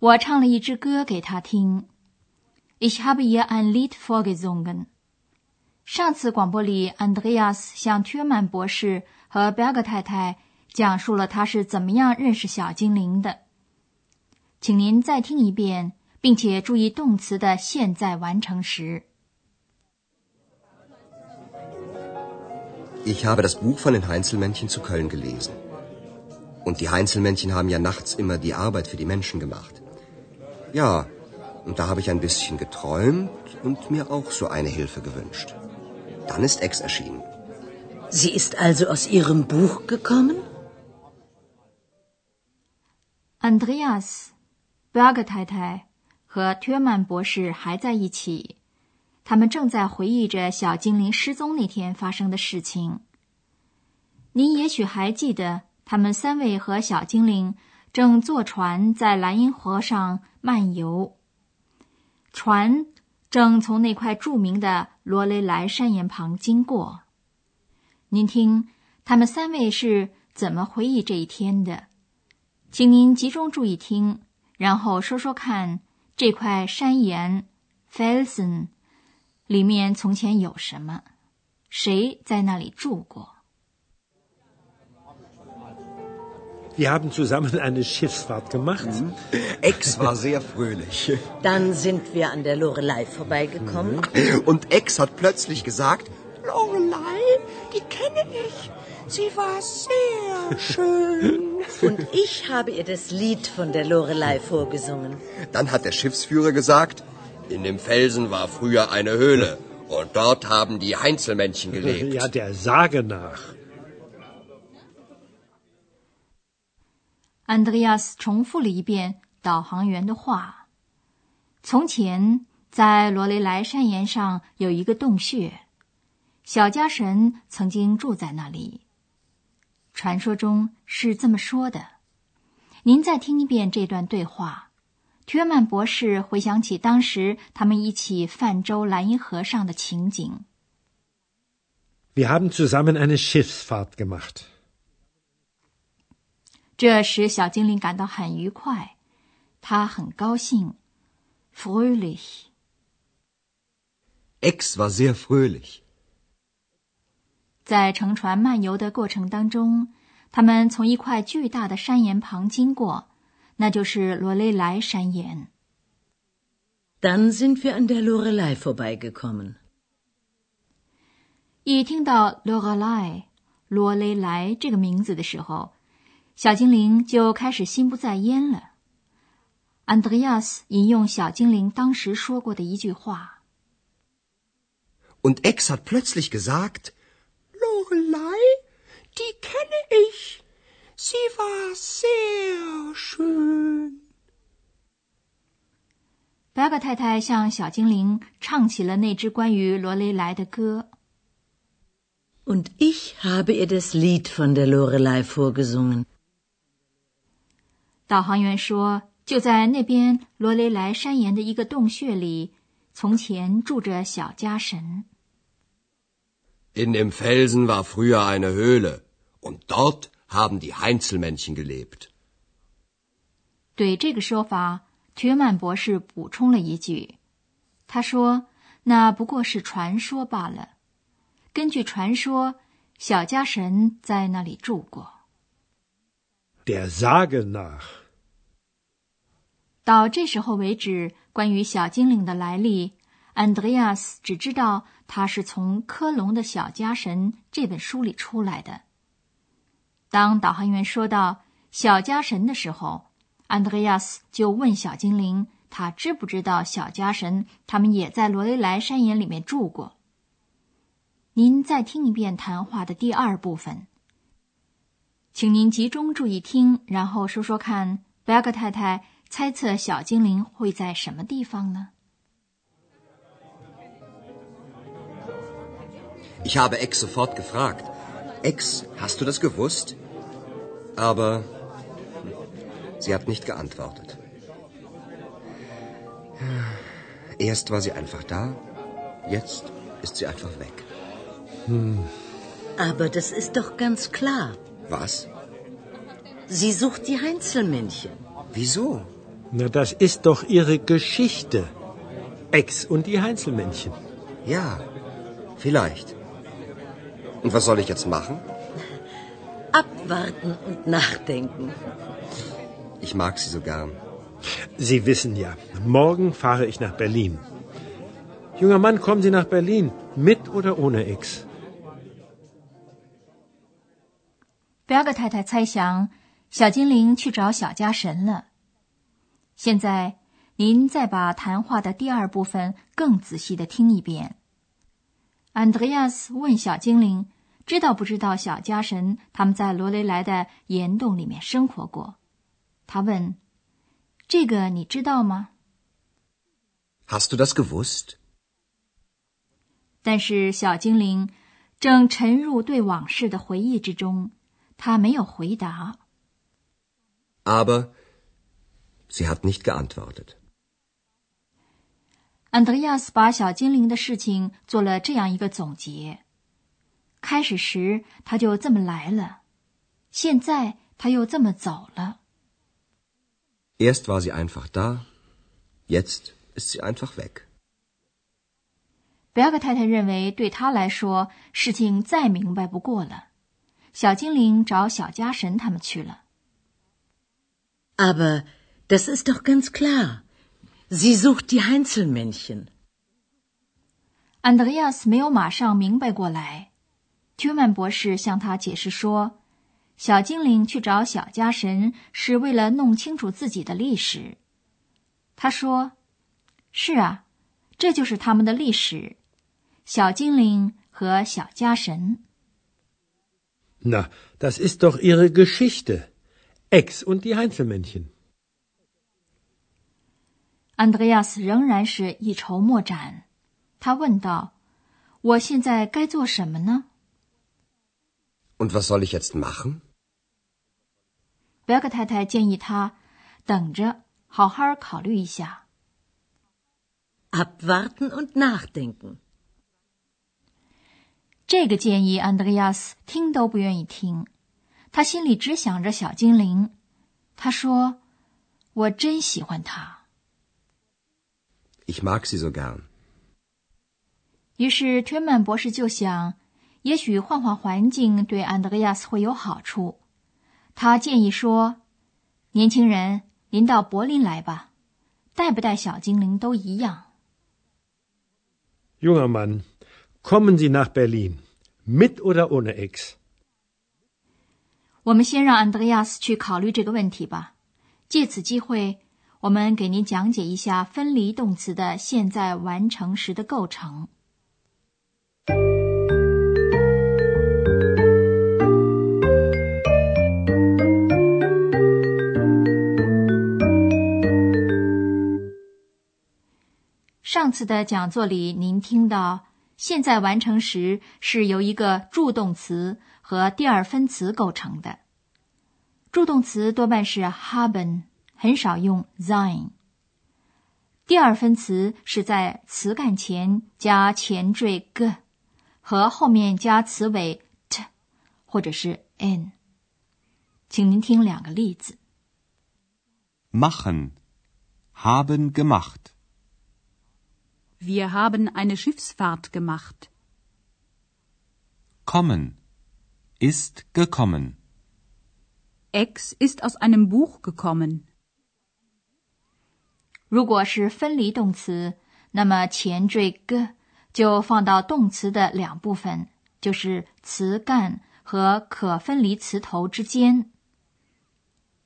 我唱了一支歌给他听”。Ich habe ihr ein Lied vorgesungen。上次广播里，Andreas 向ทื曼博士和 Berger 太太讲述了他是怎么样认识小精灵的。请您再听一遍，并且注意动词的现在完成时。Ich habe das Buch von den Heinzelmännchen zu Köln gelesen. Und die Heinzelmännchen haben ja nachts immer die Arbeit für die Menschen gemacht. Ja. Und da habe ich ein bisschen geträumt und mir auch so eine Hilfe gewünscht. Dann ist Ex erschienen. Sie ist also aus Ihrem Buch gekommen? Andreas, Berger 太太和 Thürmann 博士还在一起，他们正在回忆着小精灵失踪那天发生的事情。您也许还记得，他们三位和小精灵正坐船在莱茵河上漫游。船正从那块著名的罗雷莱山岩旁经过。您听，他们三位是怎么回忆这一天的？请您集中注意听，然后说说看，这块山岩 （Felsen） 里面从前有什么？谁在那里住过？Wir haben zusammen eine Schiffsfahrt gemacht. Mhm. Ex war sehr fröhlich. Dann sind wir an der Lorelei vorbeigekommen. Mhm. Und Ex hat plötzlich gesagt, Lorelei, die kenne ich. Sie war sehr schön. Und ich habe ihr das Lied von der Lorelei vorgesungen. Dann hat der Schiffsführer gesagt, in dem Felsen war früher eine Höhle. Und dort haben die Heinzelmännchen gelebt. Ja, der Sage nach. Andreas 重复了一遍导航员的话：“从前，在罗雷莱山岩上有一个洞穴，小家神曾经住在那里。传说中是这么说的。您再听一遍这段对话。”约曼博士回想起当时他们一起泛舟莱茵河上的情景。Wir haben zusammen eine Schiffsfahrt gemacht. 这使小精灵感到很愉快，他很高兴。fröhlich。Ex war sehr fröhlich。在乘船漫游的过程当中，他们从一块巨大的山岩旁经过，那就是罗雷莱山岩。Dann sind wir an der Lorelei vorbeigekommen。一听到 Lorelei 罗雷莱这个名字的时候，小精灵就开始心不在焉了。Andreas 引用小精灵当时说过的一句话：“Und Ex hat plötzlich gesagt, Lorelei, die kenne ich, sie war sehr schön。” Berger 太太向小精灵唱起了那支关于罗雷莱的歌。Und ich habe ihr das Lied von der Lorelei vorgesungen。导航员说：“就在那边罗雷莱山岩的一个洞穴里，从前住着小家神。” In dem Felsen war früher eine Höhle, und dort haben die Heinzelmännchen gelebt. 对这个说法，铁曼博士补充了一句：“他说，那不过是传说罢了。根据传说，小家神在那里住过。” Der Sage nach. 到这时候为止，关于小精灵的来历，Andreas 只知道他是从科隆的小家神这本书里出来的。当导航员说到小家神的时候，Andreas 就问小精灵，他知不知道小家神他们也在罗雷莱山岩里面住过？您再听一遍谈话的第二部分，请您集中注意听，然后说说看，贝格太太。猜测小精灵会在什么地方呢？Ich habe Ex sofort gefragt. Ex, hast du das gewusst? Aber sie hat nicht geantwortet. Erst war sie einfach da, jetzt ist sie einfach weg. Hm. Aber das ist doch ganz klar. Was? Sie sucht die Heinzelmännchen. Wieso? Na, das ist doch ihre Geschichte. Ex und die Heinzelmännchen. Ja, vielleicht. Und was soll ich jetzt machen? Abwarten und nachdenken. Ich mag sie so gern. Sie wissen ja, morgen fahre ich nach Berlin. Junger Mann, kommen Sie nach Berlin, mit oder ohne Ex? 表哥太太猜想，小精灵去找小家神了。 现在，您再把谈话的第二部分更仔细的听一遍。安德烈亚斯问小精灵：“知道不知道小家神他们在罗雷莱的岩洞里面生活过？”他问：“这个你知道吗？”Hast du das gewusst？但是小精灵正沉入对往事的回忆之中，他没有回答。Aber sie hat nicht geantwortet。安德烈亚斯把小精灵的事情做了这样一个总结：开始时他就这么来了，现在他又这么走了。Erst war sie einfach da, jetzt ist sie einfach weg。贝尔格太太认为，对他来说，事情再明白不过了。小精灵找小家神他们去了。Aber das ist doch ganz klar. Sie sucht die Heinzelmännchen. 安德烈亚斯没有马上明白过来。屈曼博士向他解释说：“小精灵去找小家神是为了弄清楚自己的历史。”他说：“是啊，这就是他们的历史。”小精灵和小家神。Na, das ist doch ihre Geschichte. Ex und die Heinzelmännchen. Andreas 仍然是一筹莫展。他问道：“我现在该做什么呢？”Und was soll ich jetzt machen？贝克太太建议他等着，好好考虑一下。Abwarten und nachdenken。这个建议，安德烈亚斯听都不愿意听，他心里只想着小精灵。他说：“我真喜欢他。” Ich mag sie so gern。于是，推曼博士就想，也许换换环境对安德烈亚斯会有好处。他建议说：“年轻人，您到柏林来吧，带不带小精灵都一样。” Junger Mann。Kommen Sie nach Berlin, mit oder ohne Ex? 我们先让安德烈亚斯去考虑这个问题吧。借此机会，我们给您讲解一下分离动词的现在完成时的构成。上次的讲座里，您听到。现在完成时是由一个助动词和第二分词构成的。助动词多半是 haben，很少用 sein。第二分词是在词干前加前缀 g 和后面加词尾 t 或者是 n。请您听两个例子：machen，haben gemacht。Wir haben eine Schiffsfahrt gemacht. Kommen ist gekommen. Ex ist aus einem Buch gekommen. 如果是分离动词，那么前缀 g 就放到动词的两部分，就是词干和可分离词头之间。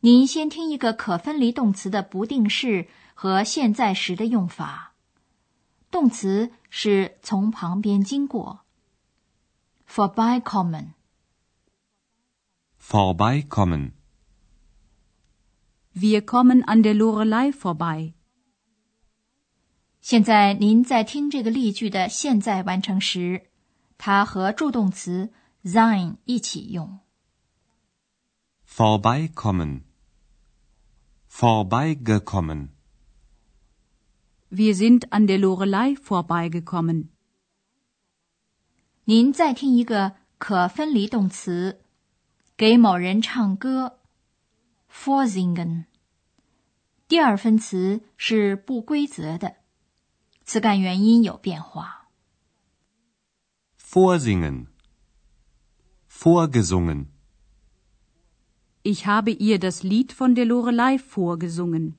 您先听一个可分离动词的不定式和现在时的用法。动词是从旁边经过，vorbeikommen。vorbeikommen。Wir kommen an der Lorelei vorbei. 现在您在听这个例句的现在完成时，它和助动词 sein 一起用。vorbeikommen, vorbeigekommen, Wir sind an der Lorelei vorbeigekommen. 您再听一个可分离动词，给某人唱歌，vorsingen。第二分词是不规则的，词干元音有变化。vorsingen, vorgesungen, Ich habe ihr das Lied von der Lorelei vorgesungen.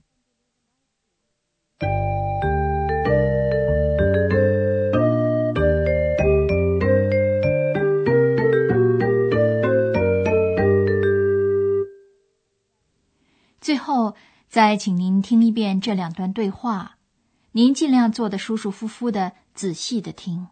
最后，再请您听一遍这两段对话，您尽量坐得舒舒服服的，仔细的听。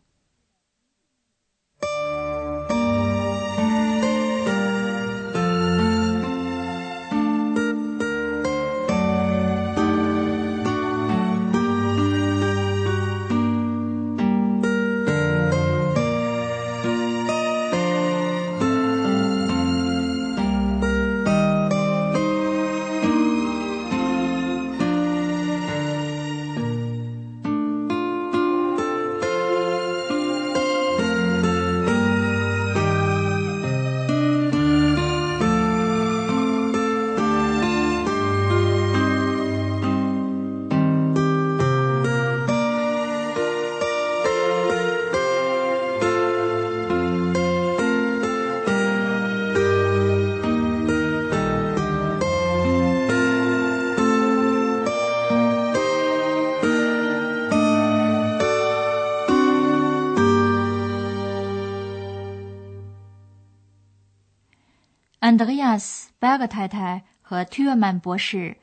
安德烈亚斯·贝格太太和ทื尔曼博士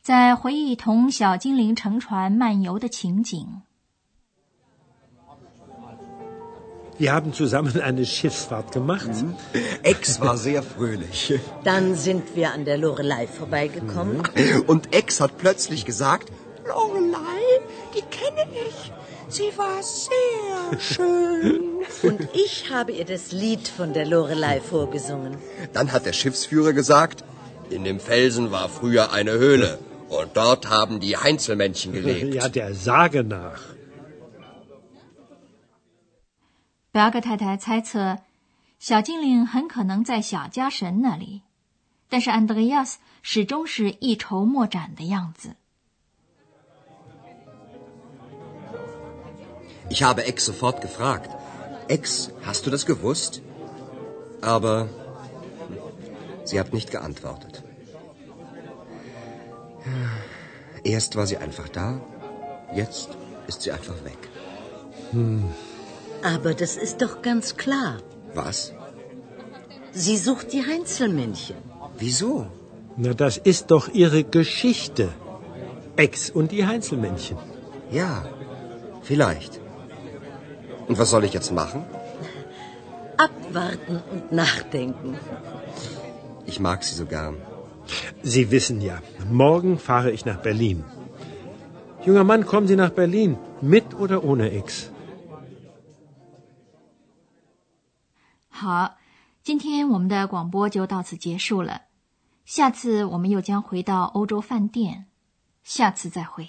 在回忆同小精灵乘船漫游的情景。 Wir haben zusammen eine Schiffsfahrt gemacht. Ex war sehr fröhlich. Dann sind wir an der Lorelei vorbeigekommen. Und Ex hat plötzlich gesagt, Lorelei, die kenne ich. Sie war sehr schön. Und ich habe ihr das Lied von der Lorelei vorgesungen. dann hat der Schiffsführer gesagt, in dem Felsen war früher eine Höhle. Und dort haben die Heinzelmännchen gelebt. Ja, der Sage nach. 贝格太太猜测，小精灵很可能在小家神那里，但是安德烈亚斯始终是一筹莫展的样子。 Ich habe Ex sofort gefragt. Ex, hast du das gewusst? Aber sie hat nicht geantwortet. Erst war sie einfach da, jetzt ist sie einfach weg. Aber das ist doch ganz klar. Was? Sie sucht die Heinzelmännchen. Wieso? Na, das ist doch ihre Geschichte. Ex und die Heinzelmännchen. Ja, vielleicht. Und was soll ich jetzt machen? Abwarten und nachdenken. Ich mag sie so gern. Sie wissen ja, morgen fahre ich nach Berlin. Junger Mann, kommen Sie nach Berlin, mit oder ohne Ex? 好，今天我们的广播就到此结束了。下次我们又将回到欧洲饭店，下次再会。